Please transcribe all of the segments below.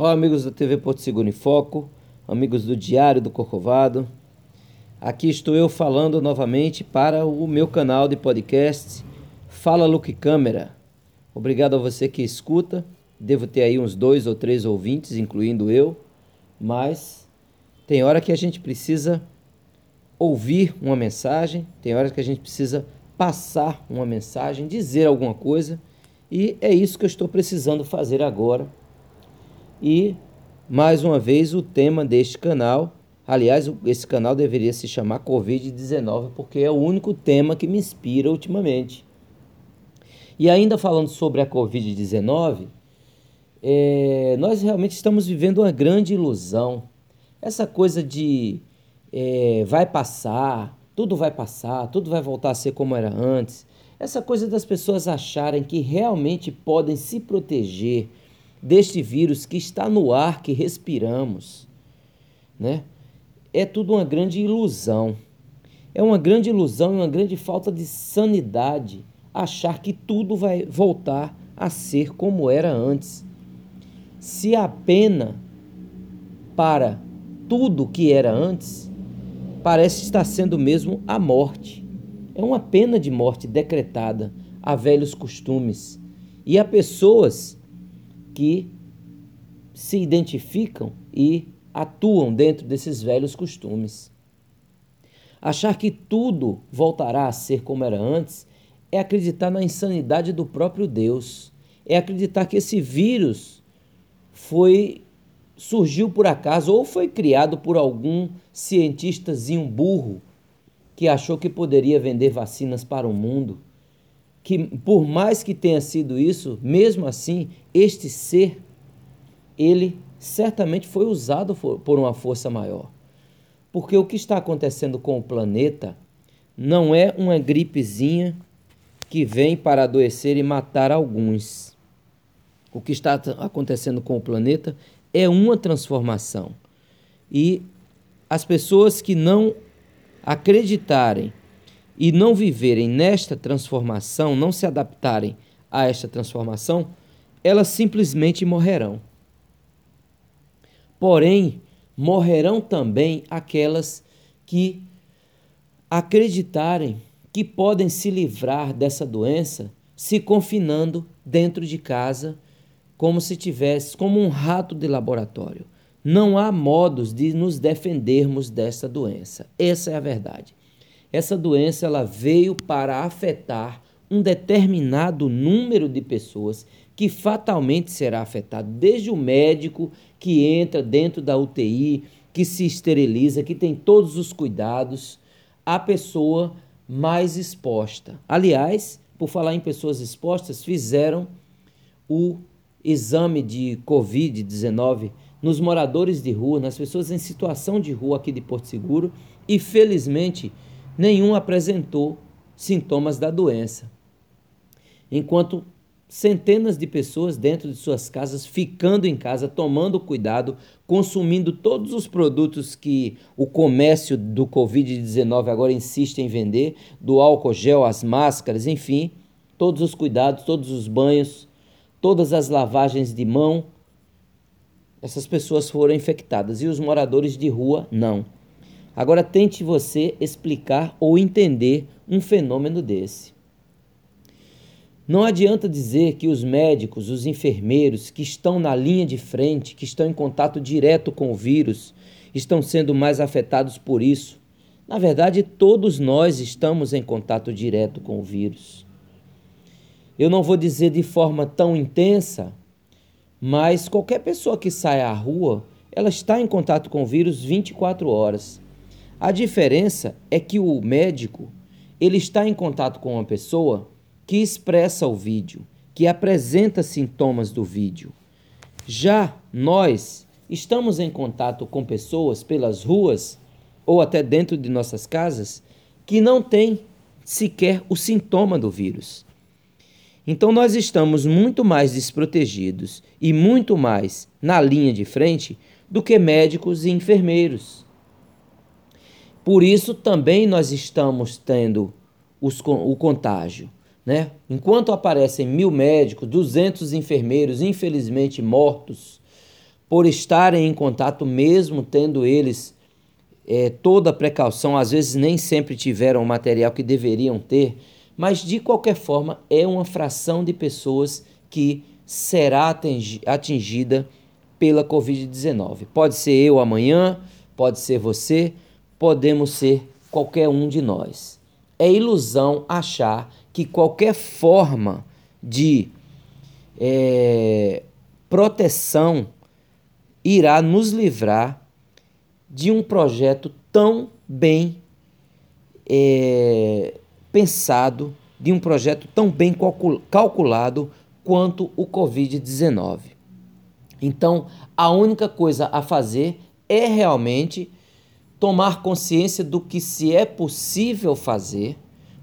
Olá, amigos da TV Porto Seguro em Foco, amigos do Diário do Corcovado. Aqui estou eu falando novamente para o meu canal de podcast Fala Look Câmera. Obrigado a você que escuta. Devo ter aí uns dois ou três ouvintes, incluindo eu, mas tem hora que a gente precisa ouvir uma mensagem, tem hora que a gente precisa passar uma mensagem, dizer alguma coisa, e é isso que eu estou precisando fazer agora e, mais uma vez, o tema deste canal, aliás, esse canal deveria se chamar Covid-19, porque é o único tema que me inspira ultimamente. E ainda falando sobre a Covid-19, é, nós realmente estamos vivendo uma grande ilusão. Essa coisa de é, vai passar, tudo vai passar, tudo vai voltar a ser como era antes. Essa coisa das pessoas acharem que realmente podem se proteger deste vírus que está no ar que respiramos, né? É tudo uma grande ilusão. É uma grande ilusão e uma grande falta de sanidade achar que tudo vai voltar a ser como era antes. Se a pena para tudo que era antes parece estar sendo mesmo a morte. É uma pena de morte decretada a velhos costumes e a pessoas que se identificam e atuam dentro desses velhos costumes. Achar que tudo voltará a ser como era antes é acreditar na insanidade do próprio Deus. É acreditar que esse vírus foi surgiu por acaso ou foi criado por algum cientistazinho burro que achou que poderia vender vacinas para o mundo que por mais que tenha sido isso, mesmo assim, este ser, ele certamente foi usado por uma força maior. Porque o que está acontecendo com o planeta não é uma gripezinha que vem para adoecer e matar alguns. O que está acontecendo com o planeta é uma transformação. E as pessoas que não acreditarem e não viverem nesta transformação, não se adaptarem a esta transformação, elas simplesmente morrerão. Porém, morrerão também aquelas que acreditarem que podem se livrar dessa doença se confinando dentro de casa, como se tivesse como um rato de laboratório. Não há modos de nos defendermos dessa doença. Essa é a verdade. Essa doença ela veio para afetar um determinado número de pessoas que fatalmente será afetado, desde o médico que entra dentro da UTI, que se esteriliza, que tem todos os cuidados, a pessoa mais exposta. Aliás, por falar em pessoas expostas, fizeram o exame de Covid-19 nos moradores de rua, nas pessoas em situação de rua aqui de Porto Seguro, e felizmente nenhum apresentou sintomas da doença. Enquanto centenas de pessoas dentro de suas casas, ficando em casa, tomando cuidado, consumindo todos os produtos que o comércio do Covid-19 agora insiste em vender, do álcool gel, as máscaras, enfim, todos os cuidados, todos os banhos, todas as lavagens de mão. Essas pessoas foram infectadas e os moradores de rua não. Agora tente você explicar ou entender um fenômeno desse. Não adianta dizer que os médicos, os enfermeiros que estão na linha de frente, que estão em contato direto com o vírus, estão sendo mais afetados por isso. Na verdade, todos nós estamos em contato direto com o vírus. Eu não vou dizer de forma tão intensa, mas qualquer pessoa que sai à rua, ela está em contato com o vírus 24 horas. A diferença é que o médico ele está em contato com uma pessoa que expressa o vídeo, que apresenta sintomas do vídeo. Já nós estamos em contato com pessoas pelas ruas ou até dentro de nossas casas que não têm sequer o sintoma do vírus. Então nós estamos muito mais desprotegidos e muito mais na linha de frente do que médicos e enfermeiros. Por isso também nós estamos tendo os, o contágio. Né? Enquanto aparecem mil médicos, 200 enfermeiros, infelizmente mortos por estarem em contato, mesmo tendo eles é, toda a precaução, às vezes nem sempre tiveram o material que deveriam ter, mas de qualquer forma é uma fração de pessoas que será atingida pela Covid-19. Pode ser eu amanhã, pode ser você, podemos ser qualquer um de nós. É ilusão achar que qualquer forma de é, proteção irá nos livrar de um projeto tão bem é, pensado, de um projeto tão bem calculado quanto o Covid-19. Então, a única coisa a fazer é realmente tomar consciência do que se é possível fazer.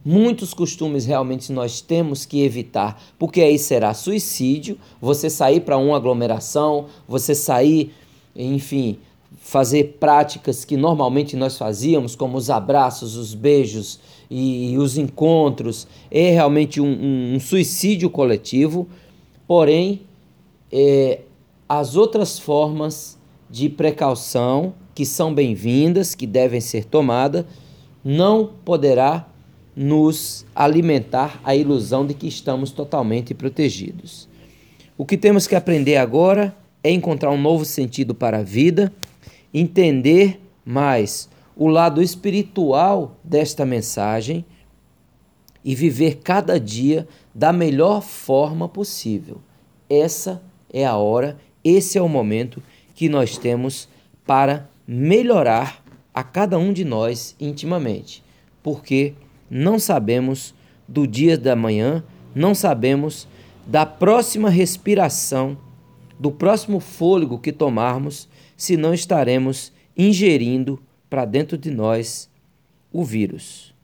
Muitos costumes realmente nós temos que evitar, porque aí será suicídio, você sair para uma aglomeração, você sair, enfim, fazer práticas que normalmente nós fazíamos, como os abraços, os beijos e, os encontros, é realmente um, um, um suicídio coletivo. Porém, é, as outras formas de precaução que são bem-vindas, que devem ser tomadas, não poderá nos alimentar a ilusão de que estamos totalmente protegidos. O que temos que aprender agora é encontrar um novo sentido para a vida, entender mais o lado espiritual desta mensagem e viver cada dia da melhor forma possível. Essa é a hora, esse é o momento que nós temos para melhorar a cada um de nós intimamente, porque não sabemos do dia da manhã, não sabemos da próxima respiração, do próximo fôlego que tomarmos, se não estaremos ingerindo para dentro de nós o vírus.